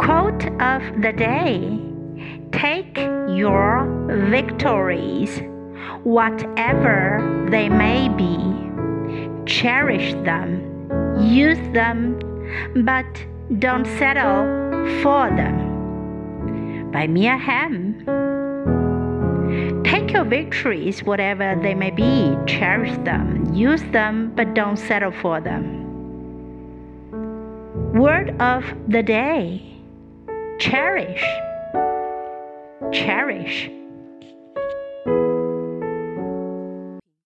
Quote of the day Take your victories, whatever they may be. Cherish them, use them, but don't settle for them. By Mia Hamm. Take your victories, whatever they may be, cherish them, use them, but don't settle for them. Word of the day cherish. Cherish.